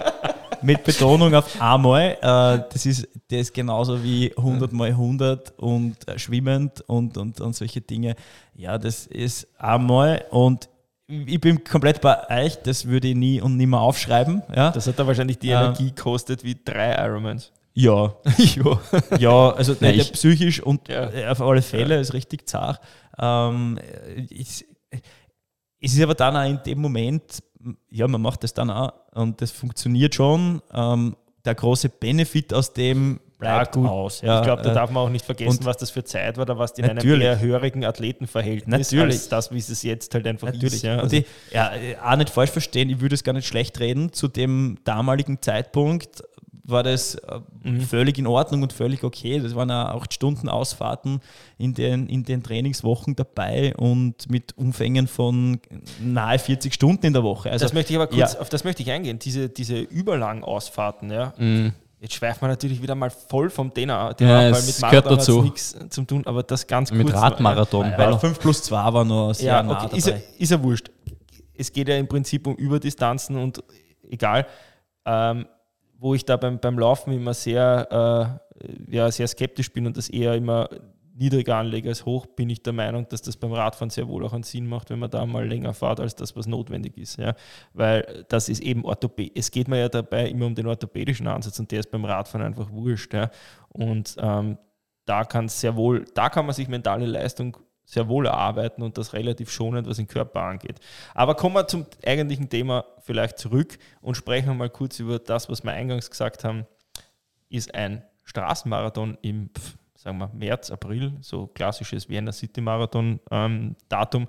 mit Betonung auf einmal. Äh, das, ist, das ist genauso wie 100 mal 100 und äh, schwimmend und, und, und solche Dinge. Ja, das ist einmal und ich bin komplett bei euch, das würde ich nie und nimmer aufschreiben. Ja, Das hat da wahrscheinlich die Ähm. Energie gekostet wie drei Ironmans. ja, ja. ja also Ja, nicht ich- psychisch und Ja. auf alle Fälle ist richtig zart. Ähm, ich, es ist aber dann auch in dem Moment, ja, man macht das dann auch und das funktioniert schon. Ähm, der große Benefit aus dem bleibt gut. aus. Ja, ich glaube, da äh, darf man auch nicht vergessen, und- was das für Zeit war, da warst du in Natürlich. einem eher hörigen Athletenverhältnis Natürlich. als das, wie es jetzt halt einfach Natürlich. ist. Ja. Und Also, ich, ja, äh, auch nicht falsch verstehen, ich würde es gar nicht schlecht reden. Zu dem damaligen Zeitpunkt war das äh, Mhm. völlig in Ordnung und völlig okay. Das waren auch acht Stunden Ausfahrten in den, in den Trainingswochen dabei und mit Umfängen von nahe 40 Stunden in der Woche. Also das möchte ich aber kurz, ja. auf das möchte ich eingehen, diese, diese überlangen Ausfahrten, ja. Mhm. Jetzt schweift man natürlich wieder mal voll vom Thema, Thema Ja, weil mit gehört Marathon hat dazu. nichts zu tun, aber das ganz Mit kurz. Radmarathon. weil weil 5 plus 2 war noch sehr Ja, nah okay, ist, ja, ist ja wurscht. Es geht ja im Prinzip um Überdistanzen und egal, ähm, wo ich da beim, beim Laufen immer sehr, äh, ja, sehr skeptisch bin und das eher immer niedriger anlege als hoch, bin ich der Meinung, dass das beim Radfahren sehr wohl auch einen Sinn macht, wenn man da mal länger fährt, als das, was notwendig ist. Ja? Weil das ist eben Orthopäd. Es geht mir ja dabei immer um den orthopädischen Ansatz und der ist beim Radfahren einfach wurscht. Ja? Und ähm, da kann sehr wohl, da kann man sich mentale Leistung sehr wohl erarbeiten und das relativ schonend, was den Körper angeht. Aber kommen wir zum eigentlichen Thema vielleicht zurück und sprechen mal kurz über das, was wir eingangs gesagt haben, ist ein Straßenmarathon im, sagen wir, März, April, so klassisches Vienna City Marathon ähm, Datum.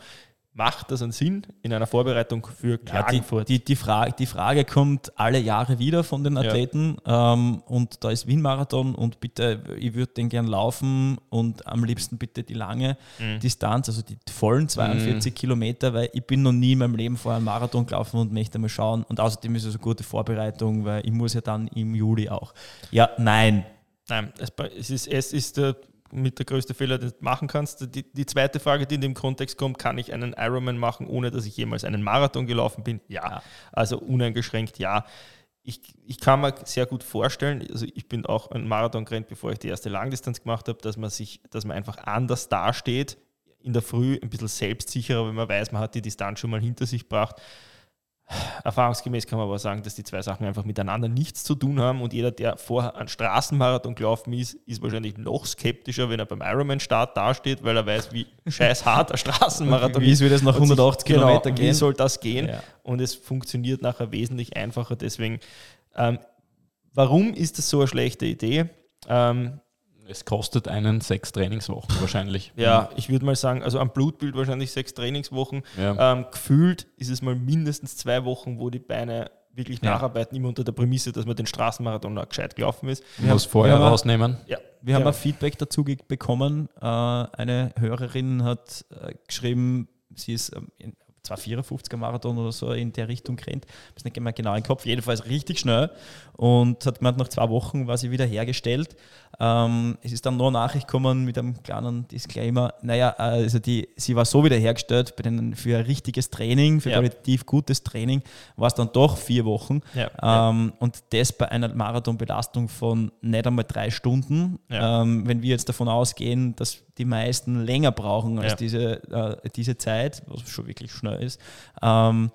Macht das einen Sinn in einer Vorbereitung für Ja, die, Klagenfurt? die, die, Frage, die Frage kommt alle Jahre wieder von den Ja. Athleten ähm, und da ist Wien-Marathon und bitte, ich würde den gern laufen und am liebsten bitte die lange Mhm. Distanz, also die vollen 42 Kilometer, weil ich bin noch nie in meinem Leben vorher einen Marathon gelaufen und möchte mal schauen und außerdem ist es eine gute Vorbereitung, weil ich muss ja dann im Juli auch. Ja, nein, Nein, es, es ist, es ist der, mit der größte Fehler, den du machen kannst. Die, die zweite Frage, die in dem Kontext kommt, kann ich einen Ironman machen, ohne dass ich jemals einen Marathon gelaufen bin? Ja. Also uneingeschränkt ja. Ich, ich kann mir sehr gut vorstellen, also ich bin auch ein Marathon gerannt, bevor ich die erste Langdistanz gemacht habe, dass man sich, dass man einfach anders dasteht, in der Früh ein bisschen selbstsicherer, wenn man weiß, man hat die Distanz schon mal hinter sich gebracht. Erfahrungsgemäß kann man aber sagen, dass die zwei Sachen einfach miteinander nichts zu tun haben und jeder, der vorher einen Straßenmarathon gelaufen ist, ist wahrscheinlich noch skeptischer, wenn er beim Ironman-Start dasteht, weil er weiß, wie scheiß hart ein Straßenmarathon wie soll das nach Und sich- 180 genau, Kilometer Wie gehen? soll das gehen? Ja. Und es funktioniert nachher wesentlich einfacher. Deswegen, ähm, warum ist das so eine schlechte Idee? Ähm, Es kostet einen sechs Trainingswochen wahrscheinlich. Ja, ich würde mal sagen, also am Blutbild wahrscheinlich sechs Trainingswochen. Ja. Ähm, gefühlt ist es mal mindestens zwei Wochen, wo die Beine wirklich Ja. nacharbeiten, immer unter der Prämisse, dass man den Straßenmarathon auch gescheit gelaufen ist. Ich muss vorher wir haben- rausnehmen. Ja, Wir haben ja. ein Feedback dazu bekommen. Äh, eine Hörerin hat äh, geschrieben, sie ist ähm, 254er Marathon oder so in der Richtung rennt. Ich nicht mehr genau im Kopf. Jedenfalls richtig schnell und hat gemeint, nach zwei Wochen war sie wieder hergestellt. Ähm, es ist dann noch eine Nachricht gekommen mit einem kleinen Disclaimer. Naja, äh, also die, sie war so wiederhergestellt bei den, für ein richtiges Training, für Ja. qualitativ gutes Training, war es dann doch vier Wochen. Ja. Ähm, und das bei einer Marathonbelastung von nicht einmal drei Stunden. Ja. Ähm, wenn wir jetzt davon ausgehen, dass die meisten länger brauchen als diese, äh, diese Zeit, was schon wirklich schnell ist, ähm,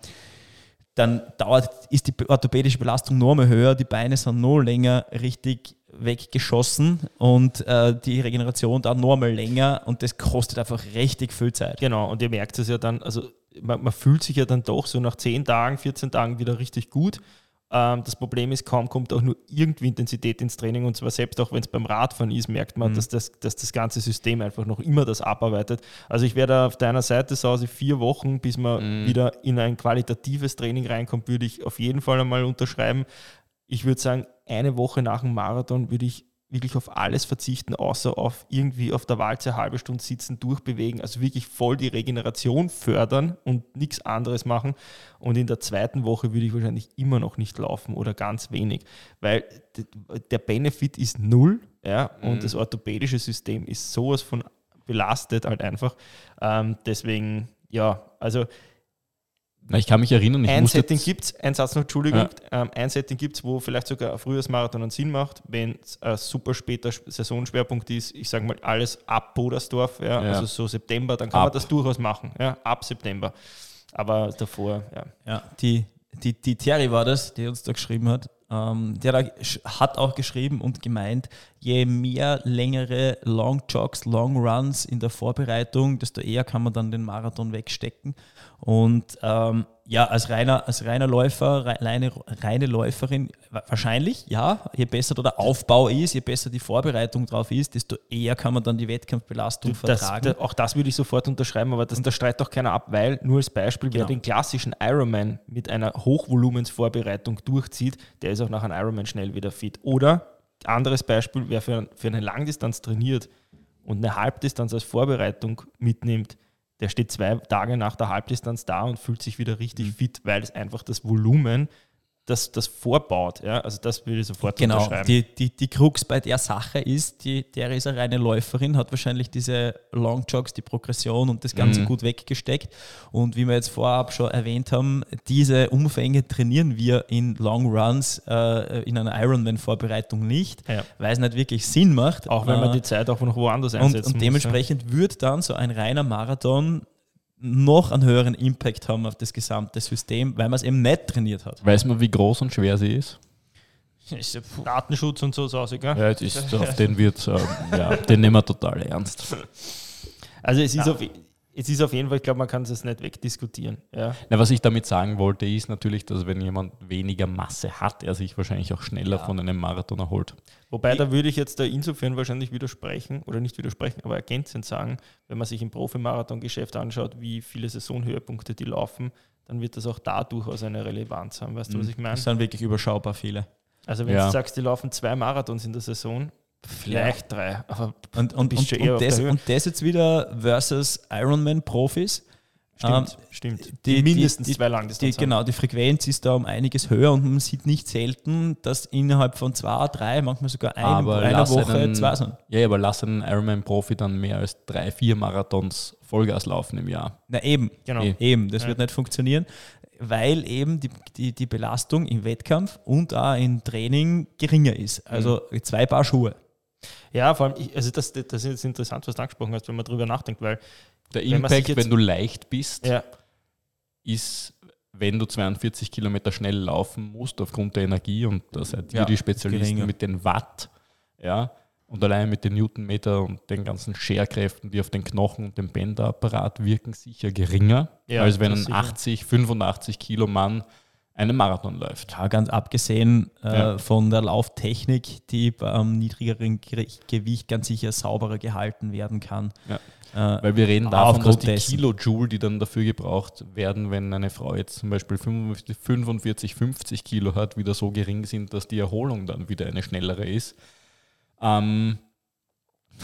dann dauert, ist die orthopädische Belastung noch mal höher, die Beine sind noch länger richtig weggeschossen und äh, die Regeneration dauert noch mal länger und das kostet einfach richtig viel Zeit. Genau, und ihr merkt es ja dann, also man, man fühlt sich ja dann doch so nach 10 Tagen, 14 Tagen wieder richtig gut. Ähm, das Problem ist, kaum kommt auch nur irgendwie Intensität ins Training und zwar selbst auch wenn es beim Radfahren ist, merkt man, dass, das, dass das ganze System einfach noch immer das abarbeitet. Also ich werde auf deiner Seite so aus vier Wochen, bis man wieder in ein qualitatives Training reinkommt, würde ich auf jeden Fall einmal unterschreiben. Ich würde sagen, eine Woche nach dem Marathon würde ich wirklich auf alles verzichten, außer auf irgendwie auf der Walze eine halbe Stunde sitzen, durchbewegen, also wirklich voll die Regeneration fördern und nichts anderes machen. Und in der zweiten Woche würde ich wahrscheinlich immer noch nicht laufen oder ganz wenig, weil der Benefit ist null ja, und das orthopädische System ist sowas von belastet halt einfach. Ähm, deswegen, ja, also Na, ich kann mich erinnern, ich ein musste Setting gibt es, ein Satz noch, Entschuldigung, ähm, ein Setting gibt es, wo vielleicht sogar ein Frühjahrsmarathon einen Sinn macht, wenn es ein super später Sch- Saisonschwerpunkt ist, ich sage mal alles ab Bodersdorf, ja, Ja. also so September, dann kann man Ab. das durchaus machen, ja, ab September. Aber davor, ja. Ja, die, die, die Terry war das, die uns da geschrieben hat. Ähm, der hat auch geschrieben und gemeint, je mehr längere Long Jogs, Long Runs in der Vorbereitung, desto eher kann man dann den Marathon wegstecken. Und ähm, ja, als reiner, als reiner Läufer, rei- reine, reine Läuferin, wa- wahrscheinlich, ja, je besser der Aufbau ist, je besser die Vorbereitung drauf ist, desto eher kann man dann die Wettkampfbelastung Das, vertragen. da, auch das würde ich sofort unterschreiben, aber das, das streitet auch keiner ab, weil nur als Beispiel, Genau. wer den klassischen Ironman mit einer Hochvolumensvorbereitung durchzieht, der ist auch nach einem Ironman schnell wieder fit. Oder anderes Beispiel, wer für, für eine Langdistanz trainiert und eine Halbdistanz als Vorbereitung mitnimmt, der steht zwei Tage nach der Halbdistanz da und fühlt sich wieder richtig Mhm. fit, weil es einfach das Volumen, das das vorbaut. Ja? Also das würde ich sofort Genau, unterschreiben. die, die, die Krux bei der Sache ist, die, der ist eine reine Läuferin, hat wahrscheinlich diese Long Jogs, die Progression und das Ganze Mhm. gut weggesteckt. Und wie wir jetzt vorab schon erwähnt haben, diese Umfänge trainieren wir in Long Runs äh, in einer Ironman-Vorbereitung nicht, Ja. weil es nicht wirklich Sinn macht. auch wenn man Äh, die Zeit auch noch woanders und, einsetzen und muss, dementsprechend wird dann so ein reiner Marathon noch einen höheren Impact haben auf das gesamte System, weil man es eben nicht trainiert hat. Weiß man, wie groß und schwer sie ist? Ja. Datenschutz und so, so gell? Ja, das ist, auf den wird, ähm, ja, den nehmen wir total ernst. Also es ist, auf, es ist auf jeden Fall, ich glaube, man kann es nicht wegdiskutieren. Ja. Na, was ich damit sagen wollte, ist natürlich, dass wenn jemand weniger Masse hat, er sich wahrscheinlich auch schneller von einem Marathon erholt. Wobei, da würde ich jetzt da insofern wahrscheinlich widersprechen, oder nicht widersprechen, aber ergänzend sagen, wenn man sich im Profimarathon-Geschäft anschaut, wie viele Saisonhöhepunkte die laufen, dann wird das auch da durchaus eine Relevanz haben. Weißt du, was ich meine? Das sind wirklich überschaubar viele. Also wenn Ja. du sagst, die laufen zwei Marathons in der Saison, vielleicht drei, aber Und, und, Bist und, schon eher und, das, und das jetzt wieder versus Ironman-Profis. stimmt, Ähm, stimmt. die- Die, mindestens die- zwei Die, Langdistanz haben. genau, die Frequenz ist da um einiges höher und man sieht nicht selten, dass innerhalb von zwei, drei, manchmal sogar eine, Aber einer Woche einen- zwei sind. Ja, ja, aber lass einen Ironman-Profi dann mehr als drei, vier Marathons Vollgas laufen im Jahr. Na eben, Genau. Eben, das Ja. wird nicht funktionieren, weil eben die, die, die Belastung im Wettkampf und auch im Training geringer ist. Also Mhm. zwei Paar Schuhe. Ja, vor allem, ich, also das, das ist jetzt interessant, was du angesprochen hast, wenn man drüber nachdenkt, weil Der Wenn Impact, jetzt- wenn du leicht bist, ja, ist, wenn du 42 Kilometer schnell laufen musst aufgrund der Energie und da seid ihr Ja, die Spezialisten geringer. mit den Watt, ja, und allein mit den Newtonmeter und den ganzen Scherkräften, die auf den Knochen und den Bänderapparat wirken, sicher geringer, Ja, als wenn ein sicher. 80, 85 Kilo Mann einen Marathon läuft. Ja, ganz abgesehen äh, Ja. von der Lauftechnik, die beim niedrigeren Ge- Gewicht ganz sicher sauberer gehalten werden kann. Ja. Äh, Weil wir reden davon, dass die dessen. Kilojoule, die dann dafür gebraucht werden, wenn eine Frau jetzt zum Beispiel 45, 45 50 Kilo hat, wieder so gering sind, dass die Erholung dann wieder eine schnellere ist. Ähm,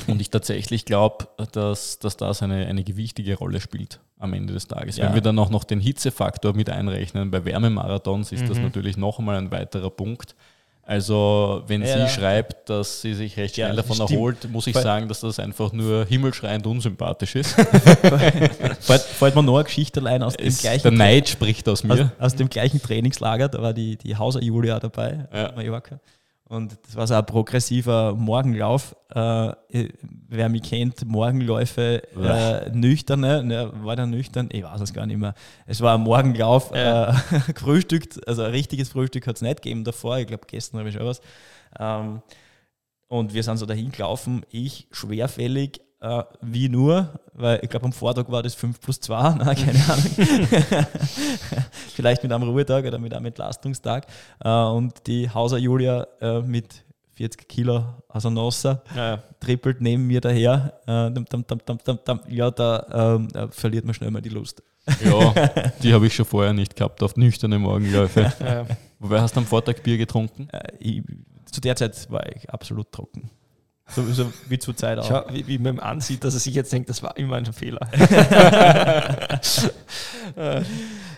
und ich tatsächlich glaube, dass, dass das eine, eine gewichtige Rolle spielt am Ende des Tages. Ja. Wenn wir dann auch noch den Hitzefaktor mit einrechnen, bei Wärmemarathons ist das Mhm. natürlich noch einmal ein weiterer Punkt. Also, wenn Ja. sie schreibt, dass sie sich recht Ja, schnell davon stimmt. erholt, muss ich Weil- sagen, dass das einfach nur himmelschreiend unsympathisch ist. fällt, fällt mir noch eine Geschichte allein aus dem, Es, gleichen, der Neid spricht aus aus, mir. aus dem gleichen Trainingslager. Da war die, die Hauser Julia dabei, Ja. Mallorca. Und das war so ein progressiver Morgenlauf. Äh, wer mich kennt, Morgenläufe äh, nüchterne, ne, war der nüchtern? Ich weiß es gar nicht mehr. Es war ein Morgenlauf, Ja. äh, gefrühstückt, also ein richtiges Frühstück hat es nicht gegeben davor. Ich glaube, gestern habe ich schon was. Ähm, und wir sind so dahin gelaufen, ich schwerfällig, äh, wie nur, weil ich glaube, am Vortag war das 5 plus 2, na, keine Ahnung. Vielleicht mit einem Ruhetag oder mit einem Entlastungstag. Äh, und die Hauser Julia äh, mit 40 Kilo aus der Nossa Ja, trippelt neben mir daher. Äh. Ja, da ähm, äh, verliert man schnell mal die Lust. Ja, die habe ich schon vorher nicht gehabt auf nüchterne Morgenläufe. ja. Wobei hast du am Vortag Bier getrunken? Äh, ich, zu der Zeit war ich absolut trocken. So, so wie zur Zeit auch. Schau, wie, wie man ihm ansieht, dass er sich jetzt denkt, das war immer ein Fehler.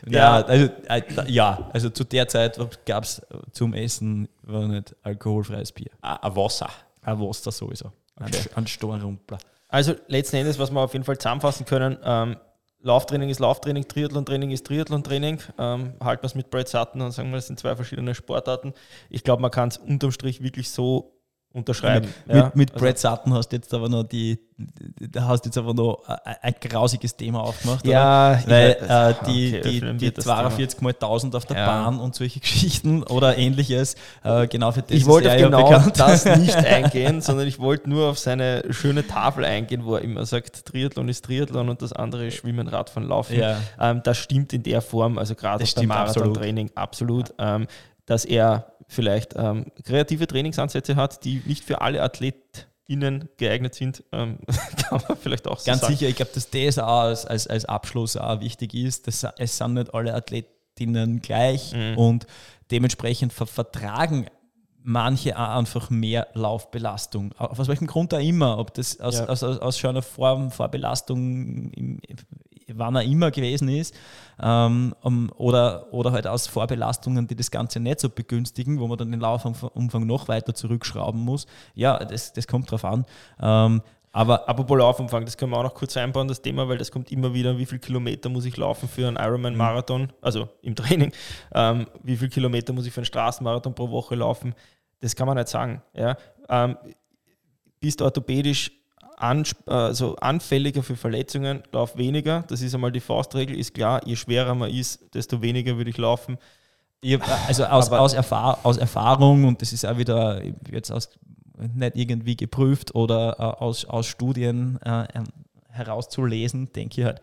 Ja, also, äh, ja, also zu der Zeit gab es zum Essen war nicht alkoholfreies Bier. Ah, ein Wasser. Ein Wasser sowieso. Okay. ein Storrumpler. Also letzten Endes, was wir auf jeden Fall zusammenfassen können, ähm, Lauftraining ist Lauftraining, Triathlon-Training ist Triathlon-Training. Ähm, halten wir es mit Brad Sutton und sagen wir, das sind zwei verschiedene Sportarten. Ich glaube, man kann es unterm Strich wirklich so unterschreiben. Mit, ja. mit, mit Also- Brad Sutton hast du jetzt aber noch die, da hast jetzt aber noch ein, ein grausiges Thema aufgemacht. oder? Ja, ich Weil weiß- äh, die, okay, die, die wir das 42 mal 1000 auf der Ja. Bahn und solche Geschichten oder ähnliches, äh, genau für das Ich wollte auf genau bekannt. das nicht eingehen, sondern ich wollte nur auf seine schöne Tafel eingehen, wo er immer sagt, Triathlon ist Triathlon und das andere ist Schwimmen, Radfahren, Laufen. Ja. Ähm, das stimmt in der Form, also gerade Das auf beim stimmt absolut. Marathon-Training absolut, ähm, dass er vielleicht ähm, kreative Trainingsansätze hat, die nicht für alle AthletInnen geeignet sind, ähm, kann man vielleicht auch so Ganz sagen. sicher, ich glaube, dass das auch als, als, als Abschluss auch wichtig ist. Dass, es sind nicht alle Athletinnen gleich Mhm. und dementsprechend ver vertragen manche auch einfach mehr Laufbelastung. Aus welchem Grund auch immer, ob das aus, Ja. aus, aus, aus schon einer Form Vorbelastung, im, wann er immer gewesen ist, ähm, oder, oder halt aus Vorbelastungen, die das Ganze nicht so begünstigen, wo man dann den Laufumfang noch weiter zurückschrauben muss. Ja, das, das kommt drauf an. Ähm, aber Apropos Laufumfang, das können wir auch noch kurz einbauen, das Thema, weil das kommt immer wieder, wie viel Kilometer muss ich laufen für einen Ironman-Marathon, also im Training, ähm, wie viel Kilometer muss ich für einen Straßenmarathon pro Woche laufen, das kann man nicht sagen. Ja? Ähm, bist orthopädisch also anfälliger für Verletzungen, lauf weniger, das ist einmal die Faustregel, ist klar, je schwerer man ist, desto weniger würde ich laufen. Ich hab, also aus, aus, Erfahr aus Erfahrung, und das ist auch wieder jetzt aus, nicht irgendwie geprüft oder äh, aus, aus Studien äh, ähm, herauszulesen, denke ich halt,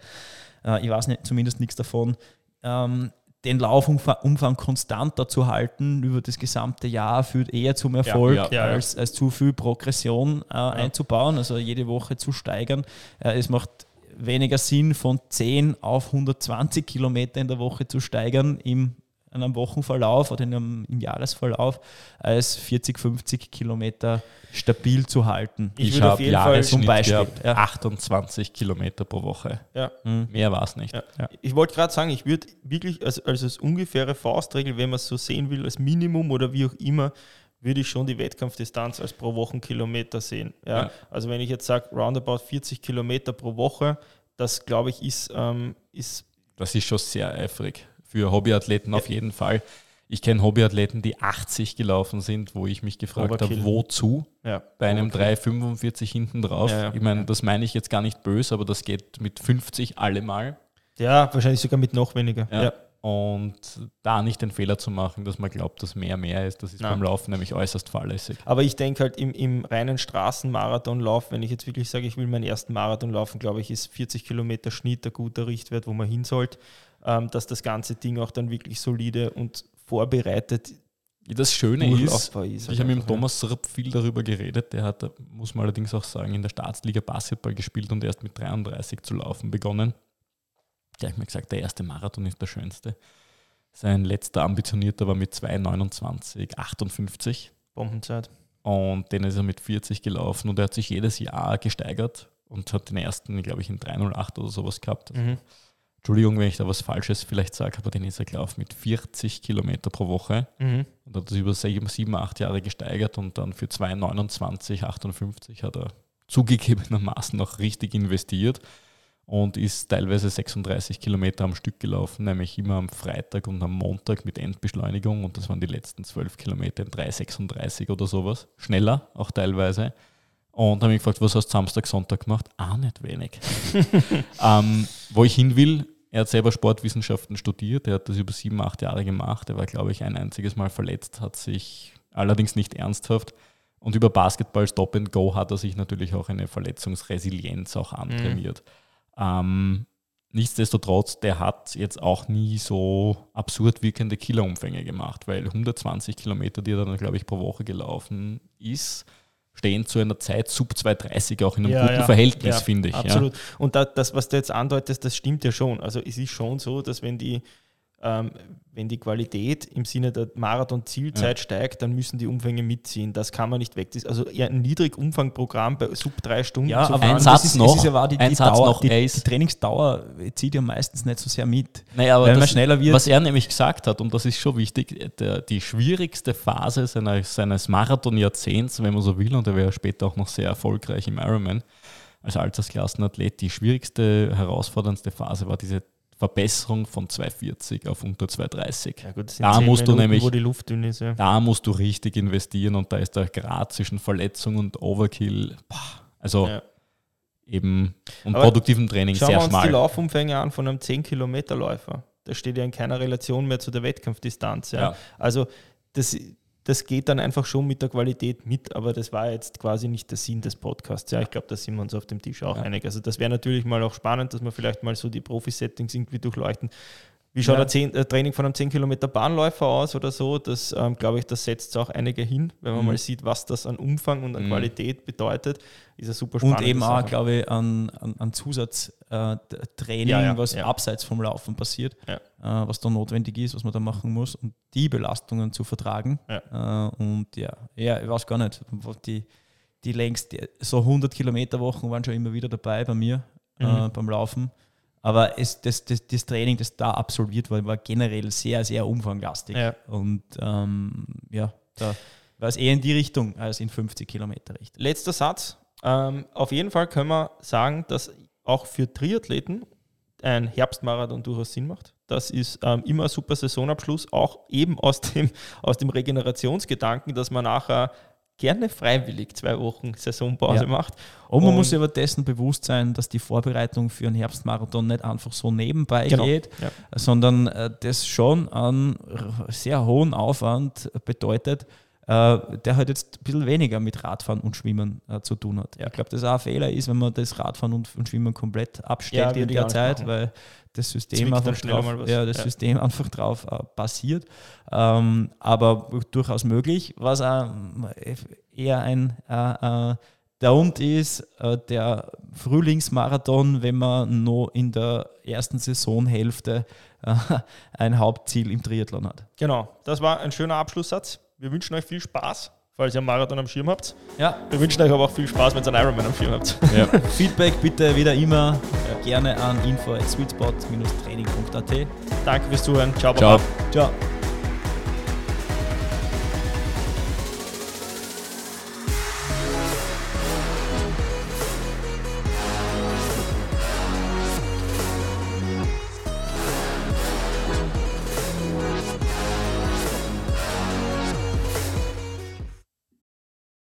äh, ich weiß nicht, zumindest nichts davon, ähm, den Laufumfang Umfang konstanter zu halten über das gesamte Jahr führt eher zum Erfolg, ja, ja. als, als zu viel Progression äh, einzubauen, also jede Woche zu steigern. Äh, es macht weniger Sinn, von 10 auf 120 Kilometer in der Woche zu steigern im in einem Wochenverlauf oder in einem, im Jahresverlauf, als 40, 50 Kilometer stabil zu halten. Ich Ich, habe Jahresschnitt Zum Beispiel, ja. 28 Kilometer pro Woche. Ja. Mehr war es nicht. Ja. Ich wollte gerade sagen, ich würde wirklich als, als, als ungefähre Faustregel, wenn man es so sehen will, als Minimum oder wie auch immer, würde ich schon die Wettkampfdistanz als pro Wochenkilometer sehen. Ja? Ja. Also wenn ich jetzt sage, roundabout 40 Kilometer pro Woche, das glaube ich ist, ähm, ist Das ist schon sehr eifrig. Für Hobbyathleten auf jeden Fall. Ich kenne Hobbyathleten, die 80 gelaufen sind, wo ich mich gefragt habe, wozu? ja, Bei einem 3,45 hinten drauf. Ja, ja. Ich meine, das meine ich jetzt gar nicht böse, aber das geht mit 50 allemal. ja, wahrscheinlich sogar mit noch weniger. Ja. Und da nicht den Fehler zu machen, dass man glaubt, dass mehr mehr ist, das ist Nein. beim Laufen nämlich äußerst fahrlässig. Aber ich denke halt im, im reinen Straßenmarathonlauf, wenn ich jetzt wirklich sage, ich will meinen ersten Marathon laufen, glaube ich, ist 40 Kilometer Schnitt ein guter Richtwert, wo man hin sollte. Ähm, dass das ganze Ding auch dann wirklich solide und vorbereitet Das Schöne ist, ist. ich habe mit dem ja. Thomas Srupp viel darüber geredet. Der hat, muss man allerdings auch sagen, in der Staatsliga Basketball gespielt und erst mit 33 zu laufen begonnen. Der hat mir gesagt, der erste Marathon ist der schönste. Sein letzter ambitionierter war mit 2,29, 58 Bombenzeit. und den ist er mit 40 gelaufen und er hat sich jedes Jahr gesteigert und hat den ersten, glaube ich, in 308 oder sowas gehabt. Mhm. Entschuldigung, wenn ich da was Falsches vielleicht sage, aber den ist er gelaufen mit 40 Kilometer pro Woche Mhm. und hat das über sieben, acht Jahre gesteigert und dann für 2,29, 58 hat er zugegebenermaßen noch richtig investiert und ist teilweise 36 Kilometer am Stück gelaufen, nämlich immer am Freitag und am Montag mit Endbeschleunigung und das waren die letzten 12 Kilometer in 3,36 oder sowas. Schneller auch teilweise. Und habe mich gefragt, was hast du Samstag, Sonntag gemacht? Ah, nicht wenig. ähm, wo ich hin will, er hat selber Sportwissenschaften studiert, er hat das über sieben, acht Jahre gemacht. Er war, glaube ich, ein einziges Mal verletzt, hat sich allerdings nicht ernsthaft. Und über Basketball Stop and Go hat er sich natürlich auch eine Verletzungsresilienz auch antrainiert. Ähm, nichtsdestotrotz, der hat jetzt auch nie so absurd wirkende Killerumfänge gemacht, weil 120 Kilometer, die er dann, glaube ich, pro Woche gelaufen ist, stehen zu einer Zeit sub 230 auch in einem Ja, guten ja. Verhältnis, Ja, finde ich. Absolut. Und da, das, was du jetzt andeutest, das stimmt ja schon. Also es ist schon so, dass wenn die, ähm, wenn die Qualität im Sinne der Marathon-Zielzeit steigt, dann müssen die Umfänge mitziehen. Das kann man nicht weg. Das ist also ein Niedrigumfangprogramm bei sub drei Stunden Ja, zu aber ein fahren. Satz ist, noch, ist aber auch die, die, Dauer, noch, die, er Trainingsdauer zieht ja meistens nicht so sehr mit. Naja, aber das, schneller wird. was er nämlich gesagt hat, und das ist schon wichtig, der, die schwierigste Phase seiner, seines Marathon-Jahrzehnts, wenn man so will, und er wäre später auch noch sehr erfolgreich im Ironman als Altersklassenathlet, die schwierigste, herausforderndste Phase war diese Verbesserung von 240 auf unter 230. Ja, gut, Da musst du Minuten, nämlich- wo die Luft dünn ist. Ja. Da musst du richtig investieren und da ist der Grad zwischen Verletzung und Overkill, also Ja. eben und Aber produktivem Training Schauen sehr wir uns die schmal. Laufumfänge an von einem 10-Kilometer-Läufer. Das steht ja in keiner Relation mehr zu der Wettkampfdistanz. Ja. Also das, das geht dann einfach schon mit der Qualität mit, aber das war jetzt quasi nicht der Sinn des Podcasts. Ja, ich glaube, da sind wir uns auf dem Tisch auch Ja. einig. Also das wäre natürlich mal auch spannend, dass wir vielleicht mal so die Profi-Settings irgendwie durchleuchten. Wie schaut Ja. ein 10, äh, Training von einem 10 Kilometer Bahnläufer aus oder so? Das ähm, glaube ich, das setzt auch einige hin, wenn man Mhm. mal sieht, was das an Umfang und an Mhm. Qualität bedeutet. Ist eine super spannende Und eben auch, glaube ich, an, an, an Zusatztraining, Ja, ja, was ja. abseits vom Laufen passiert, Ja. äh, was da notwendig ist, was man da machen muss, um die Belastungen zu vertragen. Äh, und ja, ja, ich weiß gar nicht, die, die längst, so 100 Kilometer Wochen waren schon immer wieder dabei bei mir äh, Mhm. beim Laufen. Aber es, das, das, das Training, das da absolviert war, war generell sehr, sehr umfanglastig. Ja. Und ähm, ja, da war es eher in die Richtung als in 50 Kilometer Richtung. Letzter Satz. Ähm, auf jeden Fall können wir sagen, dass auch für Triathleten ein Herbstmarathon durchaus Sinn macht. Das ist ähm, immer ein super Saisonabschluss, auch eben aus dem, aus dem Regenerationsgedanken, dass man nachher gerne freiwillig zwei Wochen Saisonpause Ja. macht. Und man Und- muss sich aber dessen bewusst sein, dass die Vorbereitung für einen Herbstmarathon nicht einfach so nebenbei Genau. geht, Ja. sondern äh, das schon einen sehr hohen Aufwand bedeutet, der halt jetzt ein bisschen weniger mit Radfahren und Schwimmen äh, zu tun hat. Ich glaube, dass auch ein Fehler ist, wenn man das Radfahren und, und Schwimmen komplett Ja, abstellt würde in der Zeit, machen. weil das System Zwickt einfach drauf, ja, das Ja. System einfach drauf äh, basiert. Ähm, aber durchaus möglich, was auch äh, eher ein äh, äh, der und ist äh, der Frühlingsmarathon, wenn man noch in der ersten Saisonhälfte äh, ein Hauptziel im Triathlon hat. Genau, das war ein schöner Abschlusssatz. Wir wünschen euch viel Spaß, falls ihr einen Marathon am Schirm habt. Ja, Wir wünschen euch aber auch viel Spaß, wenn ihr einen Ironman am Schirm habt. Ja. Feedback bitte wieder immer äh, gerne an info at sweetspot-training.at. Danke fürs Zuhören. Ciao, Ciao. Baba. Ciao.